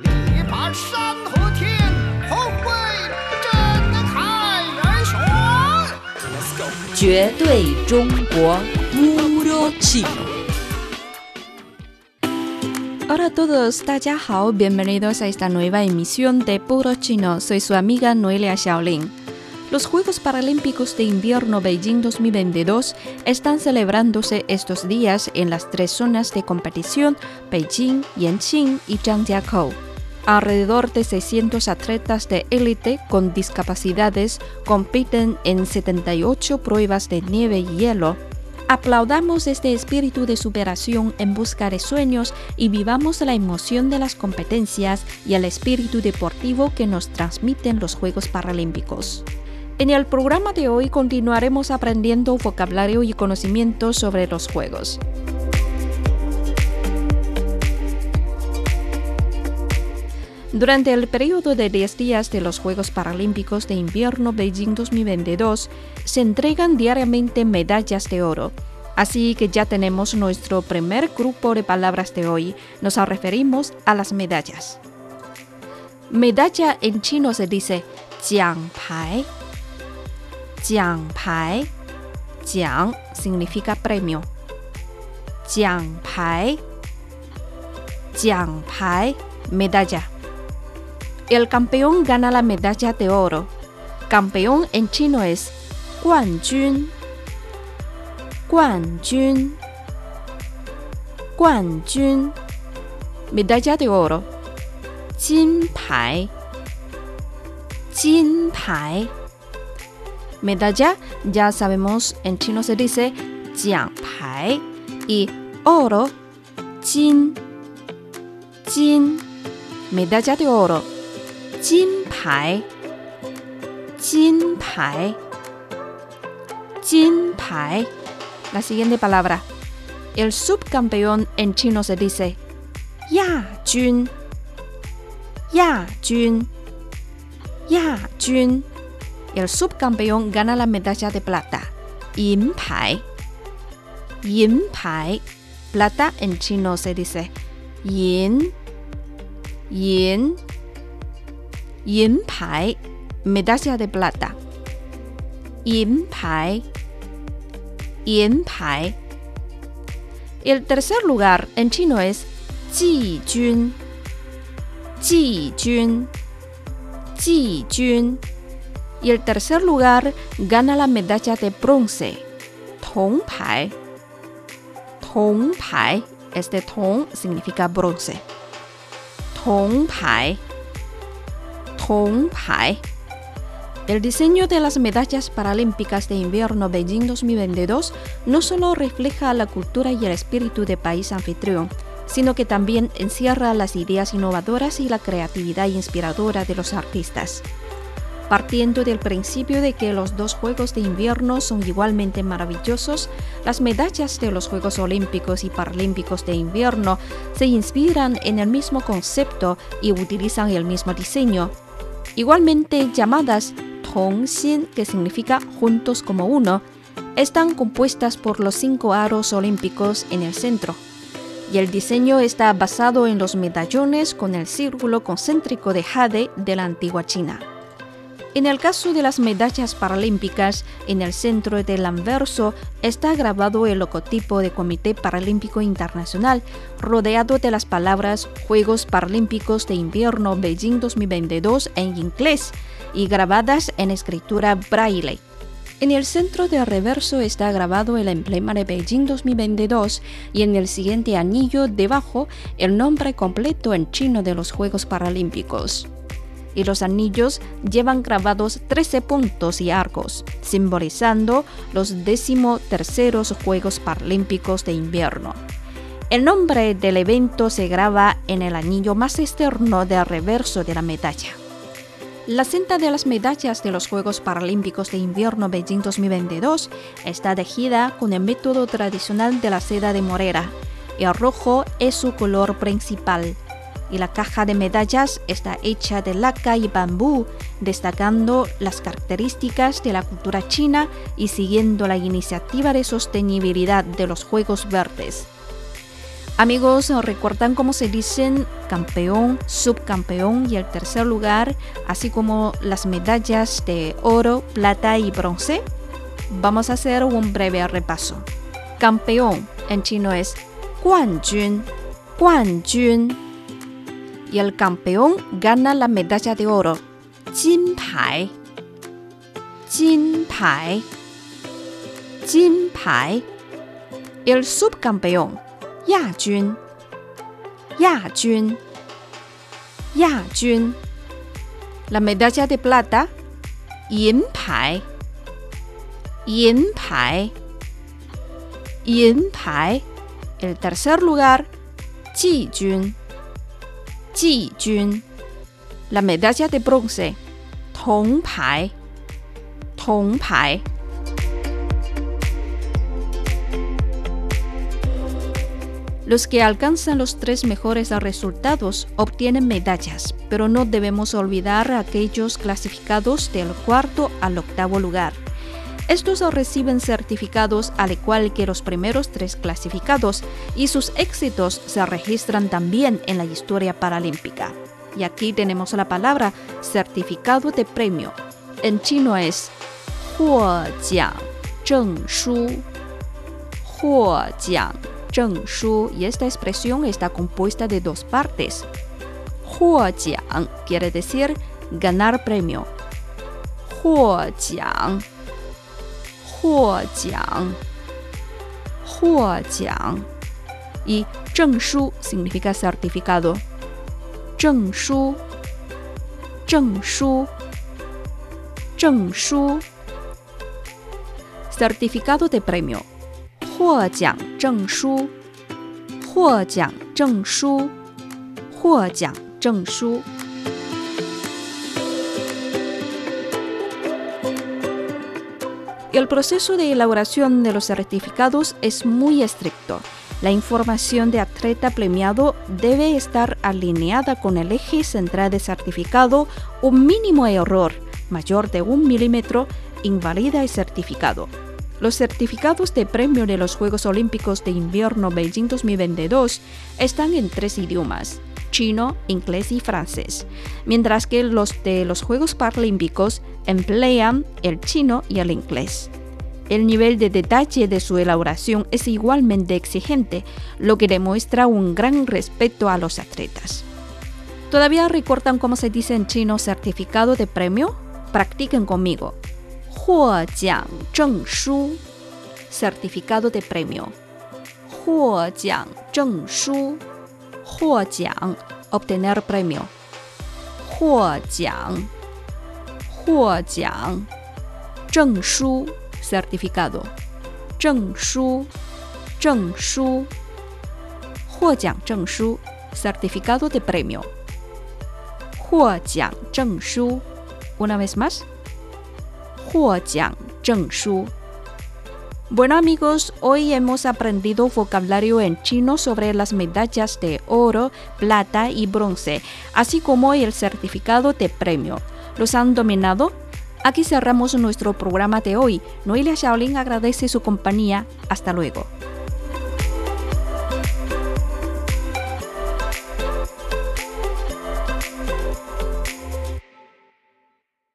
力拔山河天，宏伟震撼人雄。绝对中国。 Puro chino. Hola a todos, 大家好，bienvenidos a esta nueva emisión de Puro Chino. Soy su amiga Noelia Xiaolin. Los Juegos Paralímpicos de Invierno Beijing 2022 están celebrándose estos días en las tres zonas de competición Beijing, Yanqing y Zhangjiakou. Alrededor de 600 atletas de élite con discapacidades compiten en 78 pruebas de nieve y hielo. Aplaudamos este espíritu de superación en busca de sueños y vivamos la emoción de las competencias y el espíritu deportivo que nos transmiten los Juegos Paralímpicos. En el programa de hoy continuaremos aprendiendo vocabulario y conocimientos sobre los Juegos. Durante el periodo de 10 días de los Juegos Paralímpicos de Invierno Beijing 2022, se entregan diariamente medallas de oro. Así que ya tenemos nuestro primer grupo de palabras de hoy. Nos referimos a las medallas. Medalla en chino se dice jiangpai. Jiangpai. Jiang significa premio. Jiangpai. Jiangpai, medalla. El campeón gana la medalla de oro. Campeón en chino es Guanjun. Guanjun. Guanjun. Medalla de oro. Jinpai. Jinpai. Medalla, ya sabemos, en chino se dice jiangpai y oro, jin. Jin. Medalla de oro. 金牌，金牌，金牌。La siguiente palabra. El subcampeón en chino se dice 亚军，亚军，亚军。El subcampeón gana la medalla de plata. 银牌，银牌。Plata en chino se dice 银，银。 yin pai, medalla de plata. Yin pai, yin pai. El tercer lugar en chino es ji jun, ji jun, ji jun. Y el tercer lugar gana la medalla de bronce, tong pai. Tong pai, este tong significa bronce. Tong pai. Pai. El diseño de las medallas paralímpicas de invierno Beijing 2022 no solo refleja la cultura y el espíritu de país anfitrión, sino que también encierra las ideas innovadoras y la creatividad inspiradora de los artistas. Partiendo del principio de que los dos Juegos de invierno son igualmente maravillosos, las medallas de los Juegos Olímpicos y Paralímpicos de invierno se inspiran en el mismo concepto y utilizan el mismo diseño, igualmente llamadas Tongxin, que significa juntos como uno, están compuestas por los cinco aros olímpicos en el centro. Y el diseño está basado en los medallones con el círculo concéntrico de jade de la antigua China. En el caso de las medallas paralímpicas, en el centro del anverso está grabado el logotipo del Comité Paralímpico Internacional, rodeado de las palabras Juegos Paralímpicos de Invierno Beijing 2022 en inglés y grabadas en escritura braille. En el centro del reverso está grabado el emblema de Beijing 2022 y en el siguiente anillo debajo el nombre completo en chino de los Juegos Paralímpicos y los anillos llevan grabados 13 puntos y arcos, simbolizando los décimo terceros Juegos Paralímpicos de Invierno. El nombre del evento se graba en el anillo más externo del reverso de la medalla. La cinta de las medallas de los Juegos Paralímpicos de Invierno Beijing 2022 está tejida con el método tradicional de la seda de morera. El rojo es su color principal y la caja de medallas está hecha de laca y bambú, destacando las características de la cultura china y siguiendo la iniciativa de sostenibilidad de los Juegos Verdes. Amigos, ¿recuerdan cómo se dicen campeón, subcampeón y el tercer lugar, así como las medallas de oro, plata y bronce? Vamos a hacer un breve repaso. Campeón en chino es Guan Jun. Y el campeón gana la medalla de oro, Jin Pai. Jin Pai. Jin Pai. El subcampeón, Ya Jun. Ya Jun. Ya Jun. La medalla de plata, Yin Pai. Yin Pai. Yin Pai. El tercer lugar, Ji Jun. Ji Jun. La medalla de bronce, Tong Pai. Tong Pai. Los que alcanzan los tres mejores resultados obtienen medallas, pero no debemos olvidar a aquellos clasificados del cuarto al octavo lugar. Estos reciben certificados al igual que los primeros tres clasificados y sus éxitos se registran también en la historia paralímpica. Y aquí tenemos la palabra certificado de premio. En chino es Huo Jiang Zheng Shu. Jiang Shu. Y esta expresión está compuesta de dos partes. Huo Jiang quiere decir ganar premio. Huo Jiang 获奖获奖 y 证书 significa certificado. 证书证书证书 certificado de premio. 获奖证书获奖证书获奖证书 El proceso de elaboración de los certificados es muy estricto. La información de atleta premiado debe estar alineada con el eje central de certificado. Un mínimo error mayor de un milímetro invalida el certificado. Los certificados de premio de los Juegos Olímpicos de Invierno Beijing 2022 están en tres idiomas, chino, inglés y francés, mientras que los de los Juegos Paralímpicos emplean el chino y el inglés. El nivel de detalle de su elaboración es igualmente exigente, lo que demuestra un gran respeto a los atletas. ¿Todavía recortan cómo se dice en chino certificado de premio? Practiquen conmigo. Huo jiang zheng shu. Certificado de premio. Huo jiang zheng shu. Huo jiang, obtener premio. Huo jiang. Huo jiang. Zheng shu, certificado. Zheng shu. Zheng shu. Huo jiang zheng shu, certificado de premio. Huo jiang zheng shu. Una vez más. Huo jiang zheng shu. Bueno amigos, hoy hemos aprendido vocabulario en chino sobre las medallas de oro, plata y bronce, así como el certificado de premio. ¿Los han dominado? Aquí cerramos nuestro programa de hoy. Noelia Shaolin agradece su compañía. Hasta luego.